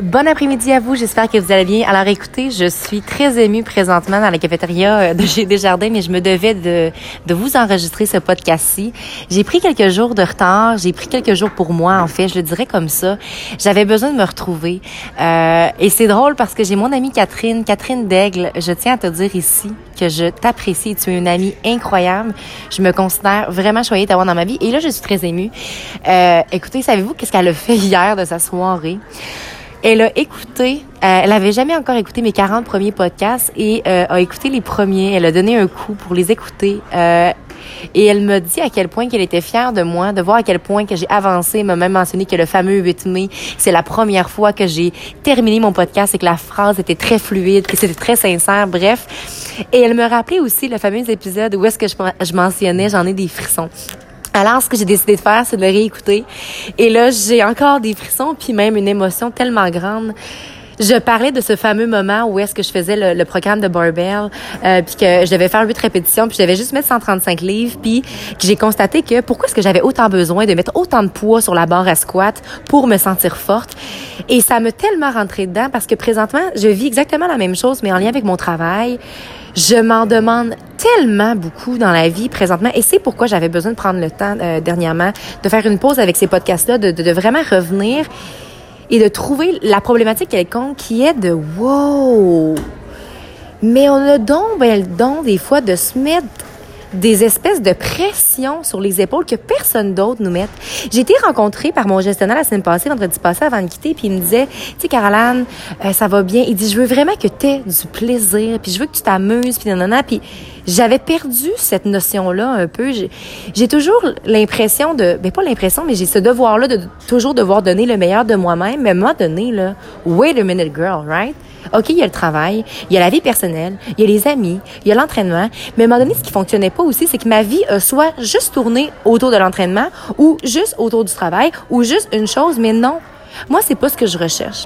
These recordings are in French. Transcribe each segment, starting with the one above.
Bon après-midi à vous, j'espère que vous allez bien. Alors écoutez, je suis très émue présentement dans la cafétéria euh, de chez Desjardins, mais je me devais de, de vous enregistrer ce podcast-ci. J'ai pris quelques jours de retard, j'ai pris quelques jours pour moi en fait, je le dirais comme ça. J'avais besoin de me retrouver. Euh, et c'est drôle parce que j'ai mon amie Catherine, Catherine Daigle, je tiens à te dire ici que je t'apprécie, tu es une amie incroyable. Je me considère vraiment choyée d'avoir dans ma vie. Et là, je suis très émue. Euh, écoutez, savez-vous qu'est-ce qu'elle a fait hier de sa soirée? Elle a écouté, euh, elle avait jamais encore écouté mes 40 premiers podcasts et euh, a écouté les premiers. Elle a donné un coup pour les écouter. Euh, et elle m'a dit à quel point qu'elle était fière de moi, de voir à quel point que j'ai avancé. Elle m'a même mentionné que le fameux 8 mai, c'est la première fois que j'ai terminé mon podcast et que la phrase était très fluide, que c'était très sincère, bref. Et elle me rappelait aussi le fameux épisode où est-ce que je, je mentionnais, j'en ai des frissons. Alors, ce que j'ai décidé de faire, c'est de le réécouter. Et là, j'ai encore des frissons, puis même une émotion tellement grande. Je parlais de ce fameux moment où est-ce que je faisais le, programme de barbell, euh, puis que je devais faire huit répétitions, puis je devais juste mettre 135 livres, puis j'ai constaté que pourquoi est-ce que j'avais autant besoin de mettre autant de poids sur la barre à squat pour me sentir forte. Et ça me tellement rentré dedans parce que présentement, je vis exactement la même chose, mais en lien avec mon travail. Je m'en demande tellement beaucoup dans la vie présentement et c'est pourquoi j'avais besoin de prendre le temps euh, dernièrement de faire une pause avec ces podcasts-là, de, de, vraiment revenir et de trouver la problématique quelconque qui est de wow. Mais on a donc ben, le don des fois de se mettre des espèces de pression sur les épaules que personne d'autre nous met. J'ai été rencontrée par mon gestionnaire la semaine passée, vendredi passé, avant de quitter, puis il me disait, tu sais, Caroline, euh, ça va bien. Il dit, je veux vraiment que tu aies du plaisir, puis je veux que tu t'amuses, puis nanana, puis j'avais perdu cette notion-là un peu. J'ai toujours l'impression de, ben pas l'impression, mais j'ai ce devoir-là de toujours devoir donner le meilleur de moi-même. Mais à un moment là, wait a minute, girl, right? OK, il y a le travail, il y a la vie personnelle, il y a les amis, il y a l'entraînement. Mais à un moment donné, ce qui fonctionnait pas aussi, c'est que ma vie soit juste tourné autour de l'entraînement ou juste autour du travail ou juste une chose, mais non. Moi, c'est pas ce que je recherche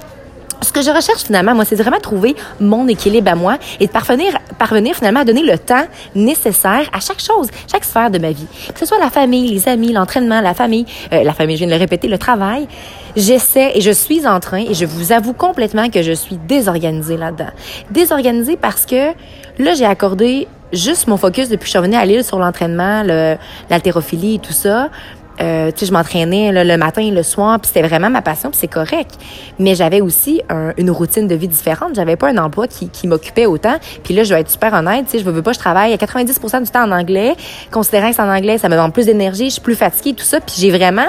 ce que je recherche finalement, moi, c'est vraiment trouver mon équilibre à moi et de parvenir, parvenir finalement à donner le temps nécessaire à chaque chose, chaque sphère de ma vie. Que ce soit la famille, les amis, l'entraînement, la famille, euh, la famille, je viens de le répéter, le travail. J'essaie et je suis en train, et je vous avoue complètement que je suis désorganisée là-dedans. Désorganisée parce que là, j'ai accordé juste mon focus depuis que je suis revenue à Lille sur l'entraînement, l'haltérophilie et tout ça. Euh, tu sais, je m'entraînais le matin et le soir, puis c'était vraiment ma passion, puis c'est correct. Mais j'avais aussi une routine de vie différente. J'avais pas un emploi qui, qui m'occupait autant. Puis là, je vais être super honnête, tu sais, je veux pas, je travaille à 90% du temps en anglais. Considérant que c'est en anglais, ça me donne plus d'énergie, je suis plus fatiguée, tout ça. Puis j'ai vraiment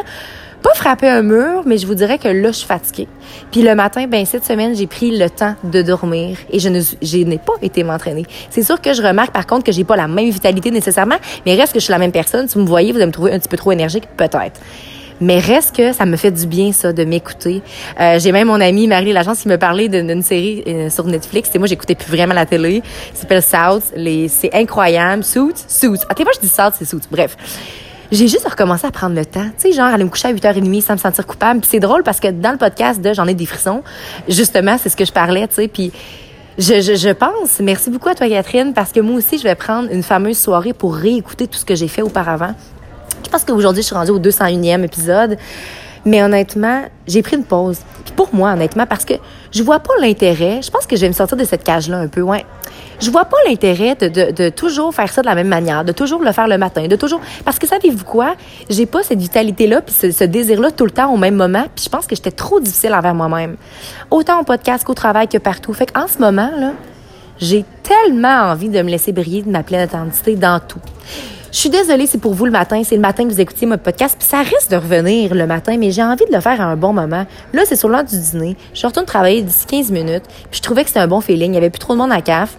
pas frappé un mur, mais je vous dirais que là, je suis fatiguée. Puis le matin, ben cette semaine, j'ai pris le temps de dormir et je n'ai pas été m'entraîner. C'est sûr que je remarque par contre que j'ai pas la même vitalité nécessairement, mais reste que je suis la même personne. Si vous me voyez, vous allez me trouver un petit peu trop énergique, peut-être. Mais reste que ça me fait du bien, ça, de m'écouter. Euh, j'ai même mon amie Marie Lagence qui me parlait d'une série euh, sur Netflix. Et moi, j'écoutais plus vraiment la télé. Ça s'appelle South. C'est incroyable. Suits, Suits. Ah, t'es pas, je dis South, c'est Suits. Bref j'ai juste recommencé à prendre le temps. Tu sais, genre, aller me coucher à 8h30 sans me sentir coupable. Puis c'est drôle parce que dans le podcast de J'en ai des frissons, justement, c'est ce que je parlais, tu sais. Puis je, pense, merci beaucoup à toi, Catherine, parce que moi aussi, je vais prendre une fameuse soirée pour réécouter tout ce que j'ai fait auparavant. Je pense qu'aujourd'hui, je suis rendue au 201e épisode. Mais honnêtement, j'ai pris une pause. Puis pour moi, honnêtement, parce que je vois pas l'intérêt. Je pense que je vais me sortir de cette cage-là un peu. Ouais. Je vois pas l'intérêt de, de, de, toujours faire ça de la même manière, de toujours le faire le matin, de toujours. Parce que savez-vous quoi? J'ai pas cette vitalité-là, puis ce, ce désir-là tout le temps au même moment. Puis je pense que j'étais trop difficile envers moi-même. Autant au podcast qu'au travail que partout. Fait qu'en ce moment, là, j'ai tellement envie de me laisser briller de ma pleine authenticité dans tout. Je suis désolée, c'est pour vous le matin, c'est le matin que vous écoutez mon podcast, puis ça risque de revenir le matin, mais j'ai envie de le faire à un bon moment. Là, c'est sur l'heure du dîner. Je retourne travailler d'ici 15 minutes, puis je trouvais que c'était un bon feeling. Il y avait plus trop de monde à la CAF.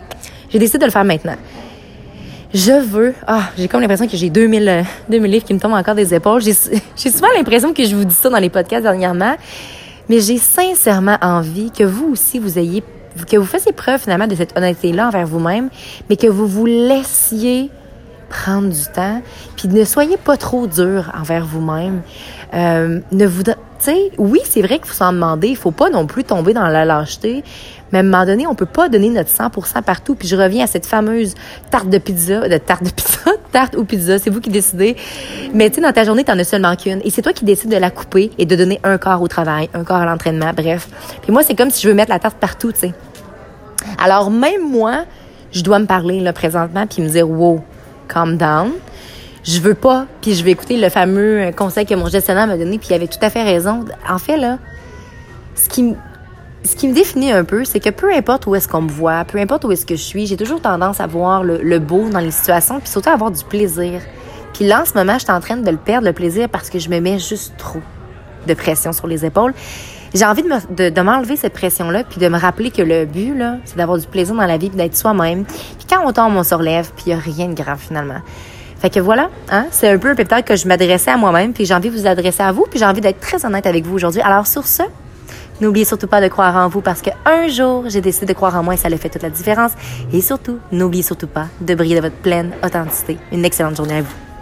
J'ai décidé de le faire maintenant. Je veux. Ah, j'ai comme l'impression que j'ai 2000, 2000 livres qui me tombent encore des épaules. J'ai souvent l'impression que je vous dis ça dans les podcasts dernièrement, mais j'ai sincèrement envie que vous aussi, vous ayez, que vous fassiez preuve finalement de cette honnêteté-là envers vous-même, mais que vous vous laissiez prendre du temps, puis ne soyez pas trop dur envers vous-même. Euh, ne vous, tu sais, oui, c'est vrai qu'il faut s'en demander. Il faut pas non plus tomber dans la lâcheté. Mais à un moment donné, on peut pas donner notre 100% partout. Puis je reviens à cette fameuse tarte de pizza, de tarte de pizza, tarte ou pizza, c'est vous qui décidez. Mais tu sais, dans ta journée, t'en as seulement qu'une. Et c'est toi qui décides de la couper et de donner un quart au travail, un quart à l'entraînement, bref. Puis moi, c'est comme si je veux mettre la tarte partout, tu sais. Alors même moi, je dois me parler là présentement puis me dire wow, calm down. Je veux pas, puis je vais écouter le fameux conseil que mon gestionnaire m'a donné, puis il avait tout à fait raison. En fait là, ce qui me ce qui me définit un peu, c'est que peu importe où est-ce qu'on me voit, peu importe où est-ce que je suis, j'ai toujours tendance à voir le, beau dans les situations, puis surtout à avoir du plaisir. Puis là, en ce moment, je suis en train de le perdre, le plaisir, parce que je me mets juste trop de pression sur les épaules. J'ai envie de, de, m'enlever cette pression-là, puis de me rappeler que le but, là, c'est d'avoir du plaisir dans la vie, puis d'être soi-même. Puis quand on tombe, on se relève, puis il n'y a rien de grave finalement. Fait que voilà, hein, c'est un peu peut-être que je m'adressais à moi-même, puis j'ai envie de vous adresser à vous, puis j'ai envie d'être très honnête avec vous aujourd'hui. Alors sur ce, N'oubliez surtout pas de croire en vous parce qu'un jour, j'ai décidé de croire en moi et ça a fait toute la différence. Et surtout, n'oubliez surtout pas de briller de votre pleine authenticité. Une excellente journée à vous.